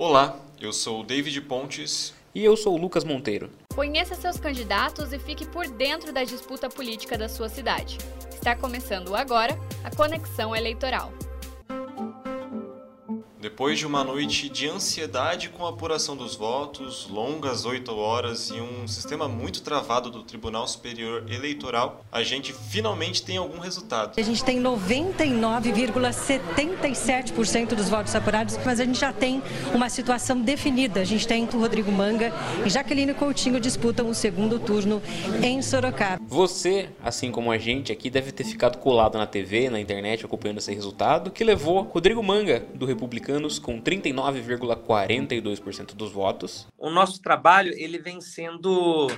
Olá, eu sou o David Pontes. E eu sou o Lucas Monteiro. Conheça seus candidatos e fique por dentro da disputa política da sua cidade. Está começando agora a Conexão Eleitoral. Depois de uma noite de ansiedade com a apuração dos votos, longas oito horas e um sistema muito travado do Tribunal Superior Eleitoral, a gente finalmente tem algum resultado. A gente tem 99,77% dos votos apurados, mas a gente já tem uma situação definida. A gente tem o Rodrigo Manga e Jaqueline Coutinho disputam o segundo turno em Sorocaba. Você, assim como a gente aqui, deve ter ficado colado na TV, na internet, acompanhando esse resultado, que levou Rodrigo Manga, do Republicano republicanos com 39,42% dos votos. O nosso trabalho ele vem sendo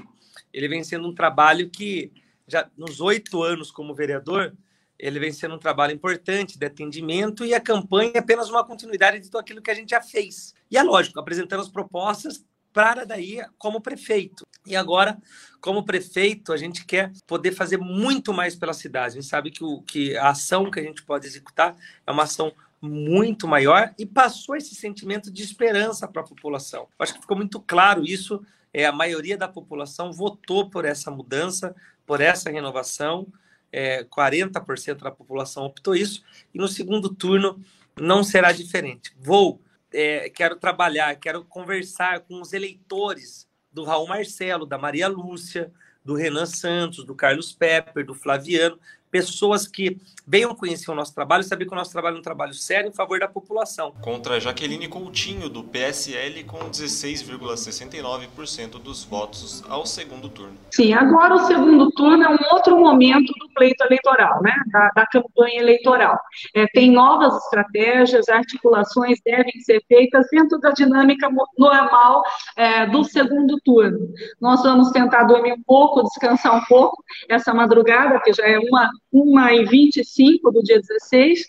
ele vem sendo um trabalho que já nos oito anos como vereador ele vem sendo um trabalho importante de atendimento e a campanha é apenas uma continuidade de tudo aquilo que a gente já fez. E é lógico, apresentando as propostas para daí como prefeito. E agora, como prefeito, a gente quer poder fazer muito mais pela cidade. A gente sabe que, o, que a ação que a gente pode executar é uma ação muito maior e passou esse sentimento de esperança para a população. Acho que ficou muito claro isso. É, a maioria da população votou por essa mudança, por essa renovação. É, 40% da população optou isso. E no segundo turno não será diferente. Vou, é, quero trabalhar, quero conversar com os eleitores do Raul Marcelo, da Maria Lúcia, do Renan Santos, do Carlos Pepper, do Flaviano, pessoas que venham conhecer o nosso trabalho e saber que o nosso trabalho é um trabalho sério em favor da população. Contra Jaqueline Coutinho, do PSL, com 16,69% dos votos ao segundo turno. Sim, agora o segundo turno é um outro momento do pleito eleitoral, né? da, da campanha eleitoral. É, tem novas estratégias, articulações devem ser feitas dentro da dinâmica normal é, do segundo turno. Nós vamos tentar dormir um pouco, descansar um pouco essa madrugada, que já é uma 1h25 do dia 16,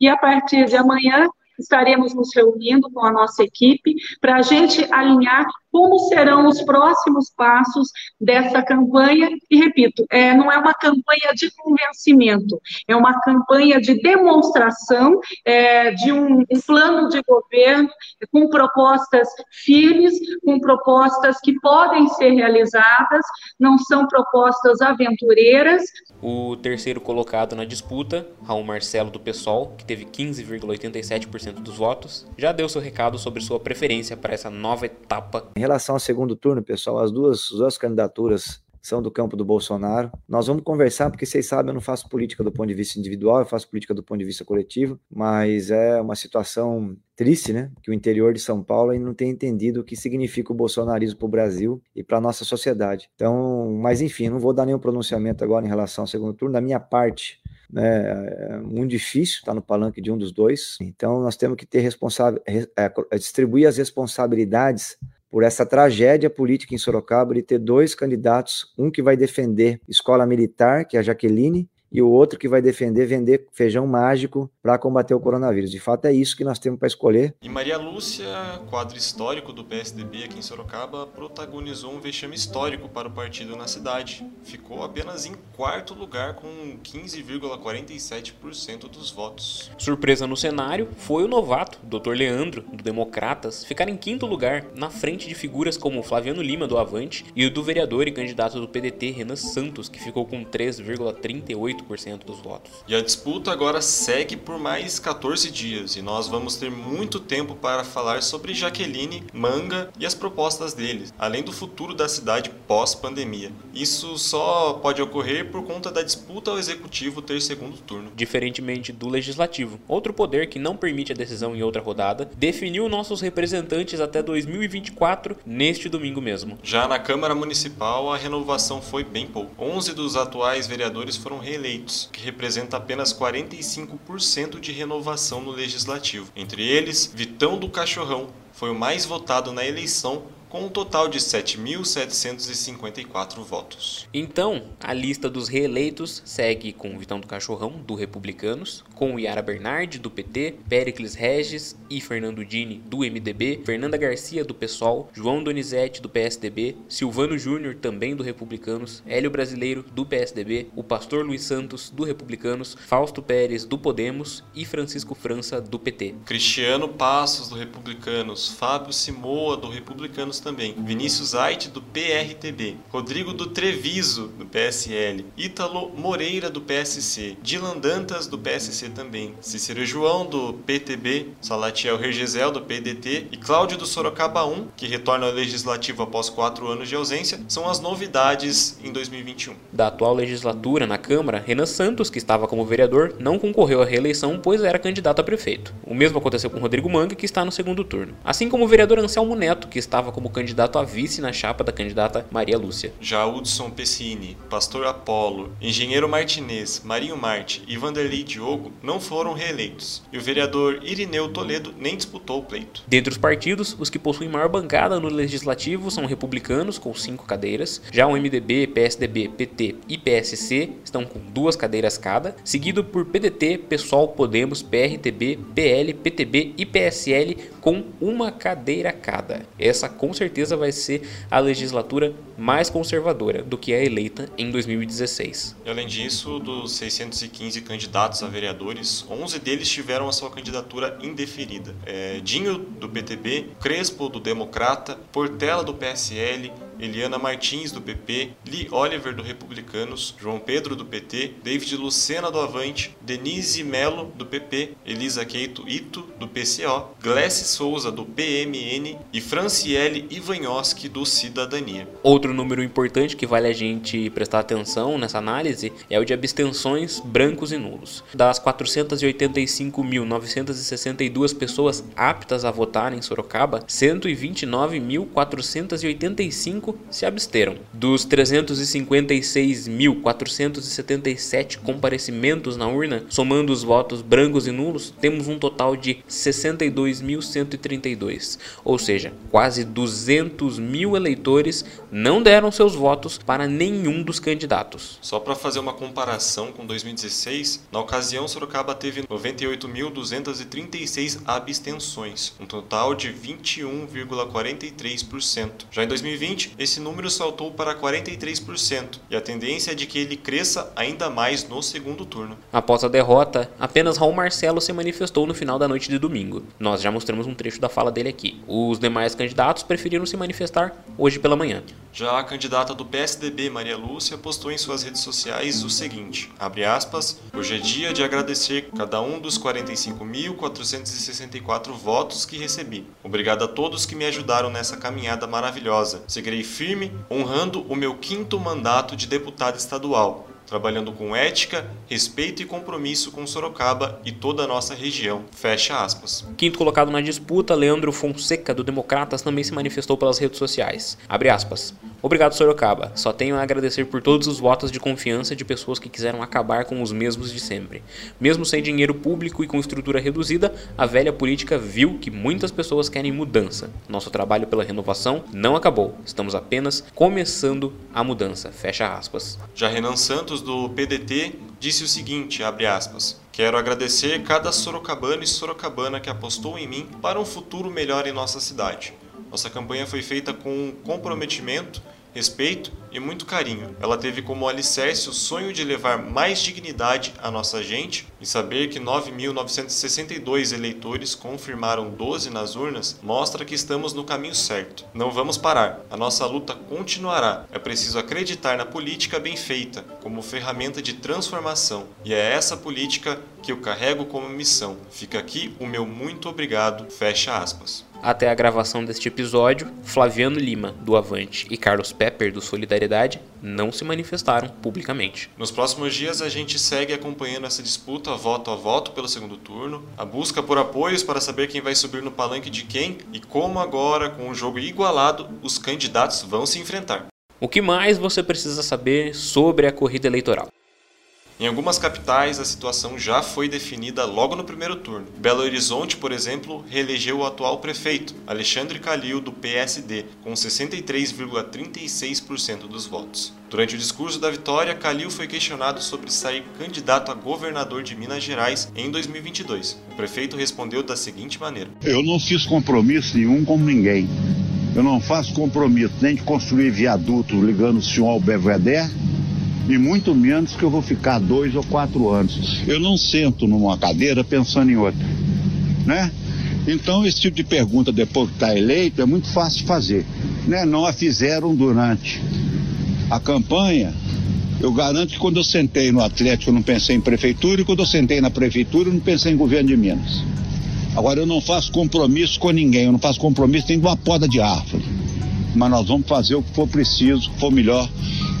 e a partir de amanhã estaremos nos reunindo com a nossa equipe para a gente alinhar como serão os próximos passos dessa campanha. E repito, é, não é uma campanha de convencimento, é uma campanha de demonstração é, de um, um, plano de governo com propostas firmes, com propostas que podem ser realizadas, não são propostas aventureiras. O terceiro colocado na disputa, Raul Marcelo do PSOL, que teve 15,87% dos votos, já deu seu recado sobre sua preferência para essa nova etapa em relação ao segundo turno, pessoal, as duas, as duas candidaturas são do campo do Bolsonaro. Nós vamos conversar, porque vocês sabem, eu não faço política do ponto de vista individual, eu faço política do ponto de vista coletivo, mas é uma situação triste, né? Que o interior de São Paulo ainda não tem entendido o que significa o bolsonarismo para o Brasil e para a nossa sociedade. Então, mas enfim, não vou dar nenhum pronunciamento agora em relação ao segundo turno. Da minha parte, né, é muito difícil estar no palanque de um dos dois. Então, nós temos que ter responsável, é, distribuir as responsabilidades por essa tragédia política em Sorocaba de ter dois candidatos, um que vai defender escola militar, que é a Jaqueline, e o outro que vai defender vender feijão mágico para combater o coronavírus. De fato, é isso que nós temos para escolher. E Maria Lúcia, quadro histórico do PSDB aqui em Sorocaba, protagonizou um vexame histórico para o partido na cidade. Ficou apenas em quarto lugar com 15,47% dos votos. Surpresa no cenário foi o novato, Dr. Leandro, do Democratas, ficar em quinto lugar, na frente de figuras como Flaviano Lima, do Avante, e o do vereador e candidato do PDT, Renan Santos, que ficou com 3,38% 8% dos votos. E a disputa agora segue por mais 14 dias e nós vamos ter muito tempo para falar sobre Jaqueline, Manga e as propostas deles, além do futuro da cidade pós-pandemia. Isso só pode ocorrer por conta da disputa ao executivo ter segundo turno. Diferentemente do legislativo, outro poder que não permite a decisão em outra rodada, definiu nossos representantes até 2024 neste domingo mesmo. Já na Câmara Municipal, a renovação foi bem pouco. 11 dos atuais vereadores foram reeleitos eleitos, que representa apenas 45% de renovação no legislativo. Entre eles, Vitão do Cachorrão foi o mais votado na eleição com um total de 7.754 votos. Então, a lista dos reeleitos segue com Vitão do Cachorrão, do Republicanos, com Yara Bernardi, do PT, Pericles Regis e Fernando Dini, do MDB, Fernanda Garcia, do PSOL, João Donizete, do PSDB, Silvano Júnior, também do Republicanos, Hélio Brasileiro, do PSDB, o pastor Luiz Santos, do Republicanos, Fausto Pérez, do Podemos e Francisco França, do PT. Cristiano Passos, do Republicanos, Fábio Simoa, do Republicanos também, Vinícius Ait, do PRTB, Rodrigo do Treviso, do PSL, Ítalo Moreira, do PSC, Dilan Dantas, do PSC também, Cícero João, do PTB, Salatiel Regisel, do PDT e Cláudio do Sorocaba 1, que retorna ao Legislativo após quatro anos de ausência, são as novidades em 2021. Da atual legislatura na Câmara, Renan Santos, que estava como vereador, não concorreu à reeleição, pois era candidato a prefeito. O mesmo aconteceu com Rodrigo Manga, que está no segundo turno. Assim como o vereador Anselmo Neto, que estava como candidato a vice na chapa da candidata Maria Lúcia. Já Hudson Pessini, Pastor Apolo, Engenheiro Martinez, Marinho Marte e Vanderlei Diogo não foram reeleitos, e o vereador Irineu Toledo nem disputou o pleito. Dentre os partidos, os que possuem maior bancada no legislativo são republicanos, com cinco cadeiras, já o MDB, PSDB, PT e PSC estão com duas cadeiras cada, seguido por PDT, PSOL, Podemos, PRTB, PL, PTB e PSL com uma cadeira cada. Essa com certeza vai ser a legislatura mais conservadora do que a eleita em 2016. E além disso, dos 615 candidatos a vereadores, 11 deles tiveram a sua candidatura indeferida. É, Dinho, do PTB, Crespo, do Democrata, Portela, do PSL, Eliana Martins, do PP, Lee Oliver, do Republicanos, João Pedro, do PT, David Lucena, do Avante, Denise Melo, do PP, Elisa Keito Ito, do PCO, Glessi Souza, do PMN e Franciele Ivanhoski, do Cidadania. Outro número importante que vale a gente prestar atenção nessa análise é o de abstenções brancos e nulos. Das 485.962 pessoas aptas a votar em Sorocaba, 129.485 se absteram. Dos 356.477 comparecimentos na urna, somando os votos brancos e nulos, temos um total de 62.132, ou seja, quase 200 mil eleitores não deram seus votos para nenhum dos candidatos. Só para fazer uma comparação com 2016, na ocasião Sorocaba teve 98.236 abstenções, um total de 21,43%. Já em 2020, esse número saltou para 43% e a tendência é de que ele cresça ainda mais no segundo turno. Após a derrota, apenas Raul Marcelo se manifestou no final da noite de domingo. Nós já mostramos um trecho da fala dele aqui. Os demais candidatos preferiram se manifestar hoje pela manhã. Já a candidata do PSDB, Maria Lúcia, postou em suas redes sociais o seguinte, abre aspas, hoje é dia de agradecer cada um dos 45.464 votos que recebi. Obrigado a todos que me ajudaram nessa caminhada maravilhosa. Seguirei firme, honrando o meu quinto mandato de deputado estadual, trabalhando com ética, respeito e compromisso com Sorocaba e toda a nossa região. Fecha aspas. Quinto colocado na disputa, Leandro Fonseca, do Democratas, também se manifestou pelas redes sociais. Abre aspas. Obrigado, Sorocaba. Só tenho a agradecer por todos os votos de confiança de pessoas que quiseram acabar com os mesmos de sempre. Mesmo sem dinheiro público e com estrutura reduzida, a velha política viu que muitas pessoas querem mudança. Nosso trabalho pela renovação não acabou. Estamos apenas começando a mudança. Fecha aspas. Já Renan Santos, do PDT, disse o seguinte, abre aspas. Quero agradecer cada sorocabano e sorocabana que apostou em mim para um futuro melhor em nossa cidade. Nossa campanha foi feita com comprometimento, respeito e muito carinho. Ela teve como alicerce o sonho de levar mais dignidade à nossa gente e saber que 9.962 eleitores confirmaram 12 nas urnas mostra que estamos no caminho certo. Não vamos parar, a nossa luta continuará. É preciso acreditar na política bem feita como ferramenta de transformação e é essa política que eu carrego como missão. Fica aqui o meu muito obrigado. Fecha aspas. Até a gravação deste episódio, Flaviano Lima, do Avante, e Carlos Pepper, do Solidariedade, não se manifestaram publicamente. Nos próximos dias, a gente segue acompanhando essa disputa voto a voto pelo segundo turno, a busca por apoios para saber quem vai subir no palanque de quem e como agora, com o jogo igualado, os candidatos vão se enfrentar. O que mais você precisa saber sobre a corrida eleitoral? Em algumas capitais, a situação já foi definida logo no primeiro turno. Belo Horizonte, por exemplo, reelegeu o atual prefeito, Alexandre Calil, do PSD, com 63,36% dos votos. Durante o discurso da vitória, Calil foi questionado sobre sair candidato a governador de Minas Gerais em 2022. O prefeito respondeu da seguinte maneira: Eu não fiz compromisso nenhum com ninguém. Eu não faço compromisso nem de construir viaduto ligando o senhor ao Belvedere, e muito menos que eu vou ficar dois ou quatro anos. Eu não sento numa cadeira pensando em outra, né? Então, esse tipo de pergunta depois que está eleito é muito fácil fazer. Né? Não a fizeram durante a campanha, eu garanto que quando eu sentei no Atlético eu não pensei em prefeitura e quando eu sentei na prefeitura eu não pensei em governo de Minas. Agora eu não faço compromisso com ninguém, eu não faço compromisso nem de uma poda de árvore. Mas nós vamos fazer o que for preciso, o que for melhor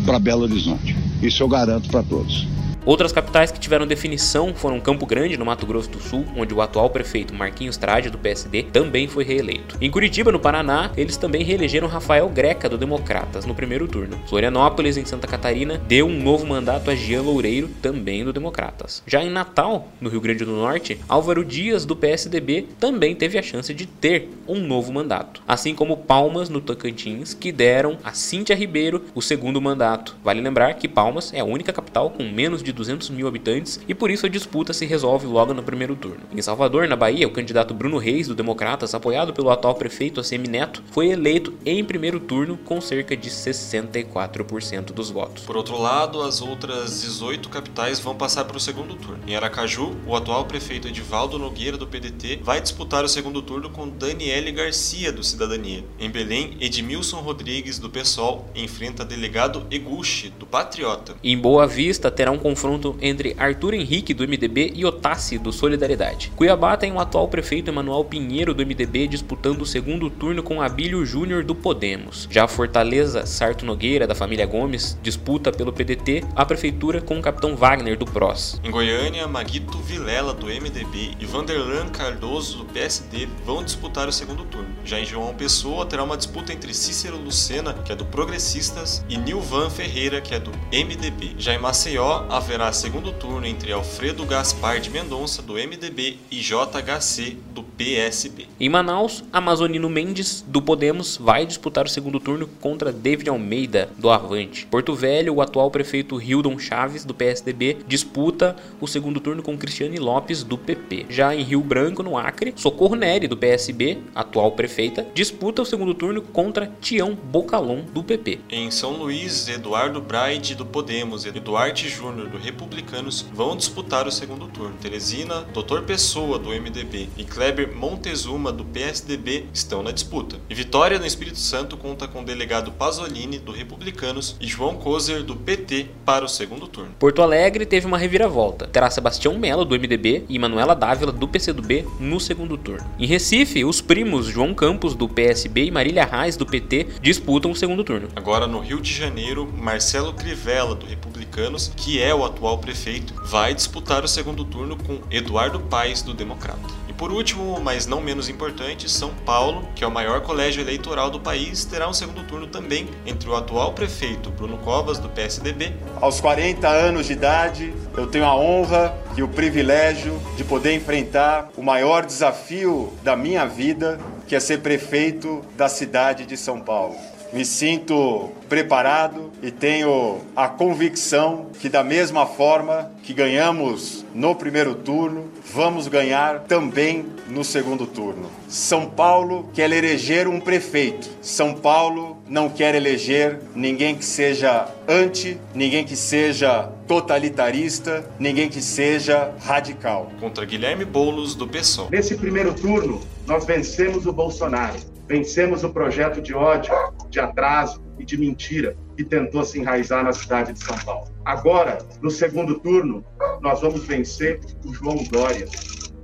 para Belo Horizonte. Isso eu garanto para todos. Outras capitais que tiveram definição foram Campo Grande, no Mato Grosso do Sul, onde o atual prefeito Marquinhos Trade, do PSD, também foi reeleito. Em Curitiba, no Paraná, eles também reelegeram Rafael Greca, do Democratas, no primeiro turno. Florianópolis, em Santa Catarina, deu um novo mandato a Jean Loureiro, também do Democratas. Já em Natal, no Rio Grande do Norte, Álvaro Dias, do PSDB, também teve a chance de ter um novo mandato. Assim como Palmas, no Tocantins, que deram a Cíntia Ribeiro o segundo mandato. Vale lembrar que Palmas é a única capital com menos de de 200 mil habitantes e por isso a disputa se resolve logo no primeiro turno. Em Salvador, na Bahia, o candidato Bruno Reis, do Democratas, apoiado pelo atual prefeito ACM Neto, foi eleito em primeiro turno com cerca de 64% dos votos. Por outro lado, as outras 18 capitais vão passar para o segundo turno. Em Aracaju, o atual prefeito Edivaldo Nogueira, do PDT, vai disputar o segundo turno com Daniele Garcia, do Cidadania. Em Belém, Edmilson Rodrigues, do PSOL, enfrenta delegado Eguchi, do Patriota. Em Boa Vista, terá um confronto confronto entre Arthur Henrique do MDB e Otassi do Solidariedade. Cuiabá tem o atual prefeito Emanuel Pinheiro do MDB disputando o segundo turno com Abílio Júnior do Podemos. Já Fortaleza, Sarto Nogueira da família Gomes disputa pelo PDT a prefeitura com o capitão Wagner do PROS. Em Goiânia, Maguito Vilela do MDB e Vanderlan Cardoso do PSD vão disputar o segundo turno. Já em João Pessoa terá uma disputa entre Cícero Lucena, que é do Progressistas, e Nilvan Ferreira, que é do MDB. Já em Maceió, a haverá segundo turno entre Alfredo Gaspar de Mendonça, do MDB, e JHC, do PSB. Em Manaus, Amazonino Mendes, do Podemos, vai disputar o segundo turno contra David Almeida, do Avante. Porto Velho, o atual prefeito Hildon Chaves, do PSDB, disputa o segundo turno com Cristiane Lopes, do PP. Já em Rio Branco, no Acre, Socorro Neri, do PSB, atual prefeita, disputa o segundo turno contra Tião Bocalon, do PP. Em São Luís, Eduardo Braide, do Podemos, e Duarte Júnior, do Republicanos vão disputar o segundo turno. Teresina, Dr. Pessoa, do MDB, e Kleber Montezuma, do PSDB, estão na disputa. E Vitória, no Espírito Santo, conta com o delegado Pasolini, do Republicanos, e João Kozer, do PT, para o segundo turno. Porto Alegre teve uma reviravolta. Terá Sebastião Melo, do MDB, e Manuela Dávila, do PCdoB, no segundo turno. Em Recife, os primos João Campos, do PSB, e Marília Reis, do PT, disputam o segundo turno. Agora, no Rio de Janeiro, Marcelo Crivella, do Republicanos, que é o atual prefeito, vai disputar o segundo turno com Eduardo Paes, do Democrata. Por último, mas não menos importante, São Paulo, que é o maior colégio eleitoral do país, terá um segundo turno também entre o atual prefeito Bruno Covas, do PSDB. Aos 40 anos de idade, eu tenho a honra e o privilégio de poder enfrentar o maior desafio da minha vida, que é ser prefeito da cidade de São Paulo. Me sinto preparado e tenho a convicção que, da mesma forma que ganhamos no primeiro turno, vamos ganhar também no segundo turno. São Paulo quer eleger um prefeito. São Paulo não quer eleger ninguém que seja anti, ninguém que seja totalitarista, ninguém que seja radical. Contra Guilherme Boulos, do PSOL. Nesse primeiro turno, nós vencemos o Bolsonaro. Vencemos o projeto de ódio, de atraso e de mentira que tentou se enraizar na cidade de São Paulo. Agora, no segundo turno, nós vamos vencer o João Dória.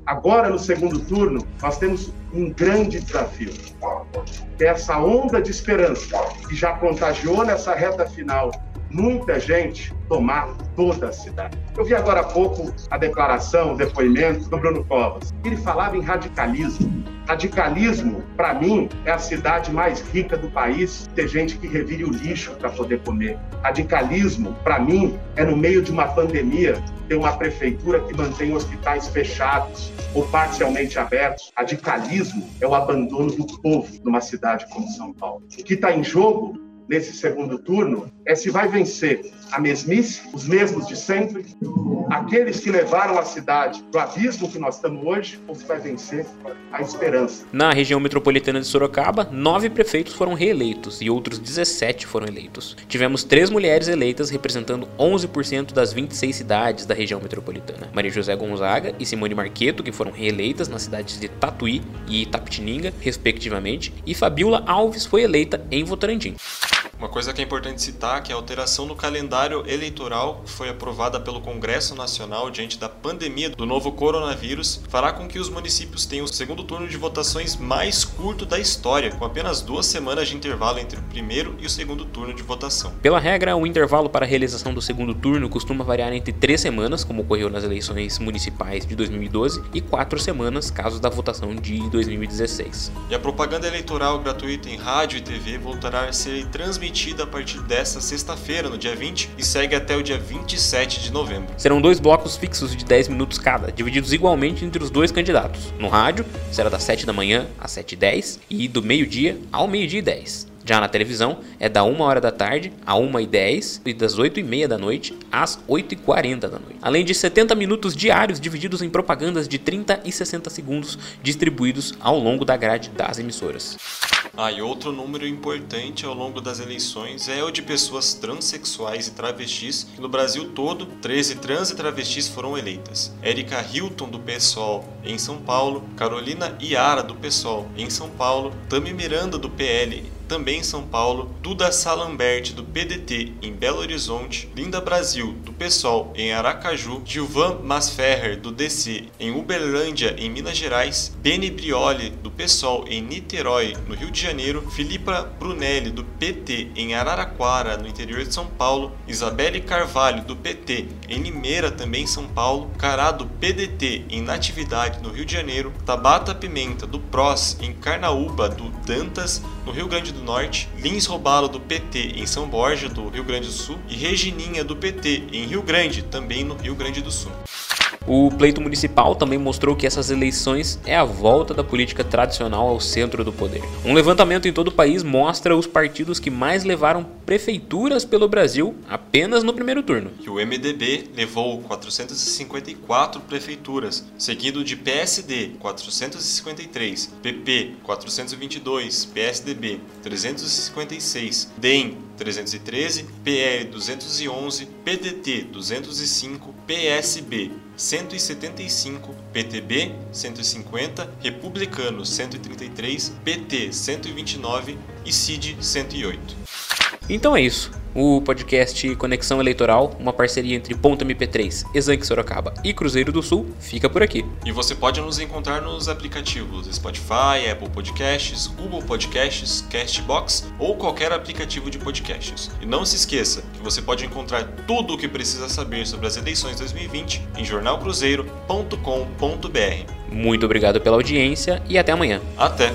Agora, no segundo turno, nós temos um grande desafio. É essa onda de esperança que já contagiou nessa reta final muita gente tomar toda a cidade. Eu vi agora há pouco a declaração, o depoimento do Bruno Covas. Ele falava em radicalismo. Radicalismo, para mim, é a cidade mais rica do país, ter gente que revire o lixo para poder comer. Radicalismo, para mim, é no meio de uma pandemia ter uma prefeitura que mantém hospitais fechados ou parcialmente abertos. Radicalismo é o abandono do povo numa cidade como São Paulo. O que está em jogo nesse segundo turno é se vai vencer a mesmice, os mesmos de sempre, aqueles que levaram a cidade para o abismo que nós estamos hoje, ou se vai vencer a esperança. Na região metropolitana de Sorocaba, nove prefeitos foram reeleitos e outros 17 foram eleitos. Tivemos três mulheres eleitas representando 11% das 26 cidades da região metropolitana. Maria José Gonzaga e Simone Marqueto, que foram reeleitas nas cidades de Tatuí e Itapetininga, respectivamente, e Fabiola Alves foi eleita em Votorantim. Uma coisa que é importante citar é que a alteração no calendário eleitoral foi aprovada pelo Congresso Nacional diante da pandemia do novo coronavírus fará com que os municípios tenham o segundo turno de votações mais curto da história, com apenas duas semanas de intervalo entre o primeiro e o segundo turno de votação. Pela regra, o intervalo para a realização do segundo turno costuma variar entre três semanas, como ocorreu nas eleições municipais de 2012, e quatro semanas, caso da votação de 2016. E a propaganda eleitoral gratuita em rádio e TV voltará a ser transmitida transmitida a partir desta sexta-feira, no dia 20, e segue até o dia 27 de novembro. Serão dois blocos fixos de 10 minutos cada, divididos igualmente entre os dois candidatos. No rádio, será das 7 da manhã às 7h10 e do meio-dia ao meio-dia e 10. Já na televisão, é da 1 hora da tarde a 1h10 e das 8h30 da noite às 8h40 da noite. Além de 70 minutos diários divididos em propagandas de 30 e 60 segundos distribuídos ao longo da grade das emissoras. Ah, e outro número importante ao longo das eleições é o de pessoas transexuais e travestis. No Brasil todo, 13 trans e travestis foram eleitas. Erika Hilton, do PSOL, em São Paulo. Carolina Iara, do PSOL, em São Paulo. Tami Miranda, do PL, também em São Paulo, Duda Salambert, do PDT, em Belo Horizonte, Linda Brasil, do PSOL, em Aracaju, Gilvan Masferrer, do DC, em Uberlândia, em Minas Gerais, Beni Brioli, do PSOL, em Niterói, no Rio de Janeiro, Filipa Brunelli, do PT, em Araraquara, no interior de São Paulo, Isabelle Carvalho, do PT, em Limeira, também em São Paulo, Cará, do PDT, em Natividade, no Rio de Janeiro, Tabata Pimenta, do PROS, em Carnaúba, do Dantas, no Rio Grande do Norte, Lins Robalo do PT em São Borja, do Rio Grande do Sul, e Regininha do PT em Rio Grande, também no Rio Grande do Sul. O pleito municipal também mostrou que essas eleições é a volta da política tradicional ao centro do poder. Um levantamento em todo o país mostra os partidos que mais levaram prefeituras pelo Brasil apenas no primeiro turno. Que o MDB levou 454 prefeituras, seguido de PSD 453, PP 422, PSDB 356, DEM 313, PL 211, PDT 205, PSB 175, PTB 150, Republicano 133, PT 129 e CID 108. Então é isso. O podcast Conexão Eleitoral, uma parceria entre Ponto MP3, Exanque Sorocaba e Cruzeiro do Sul, fica por aqui. E você pode nos encontrar nos aplicativos Spotify, Apple Podcasts, Google Podcasts, Castbox ou qualquer aplicativo de podcasts. E não se esqueça que você pode encontrar tudo o que precisa saber sobre as eleições 2020 em jornalcruzeiro.com.br. Muito obrigado pela audiência e até amanhã. Até!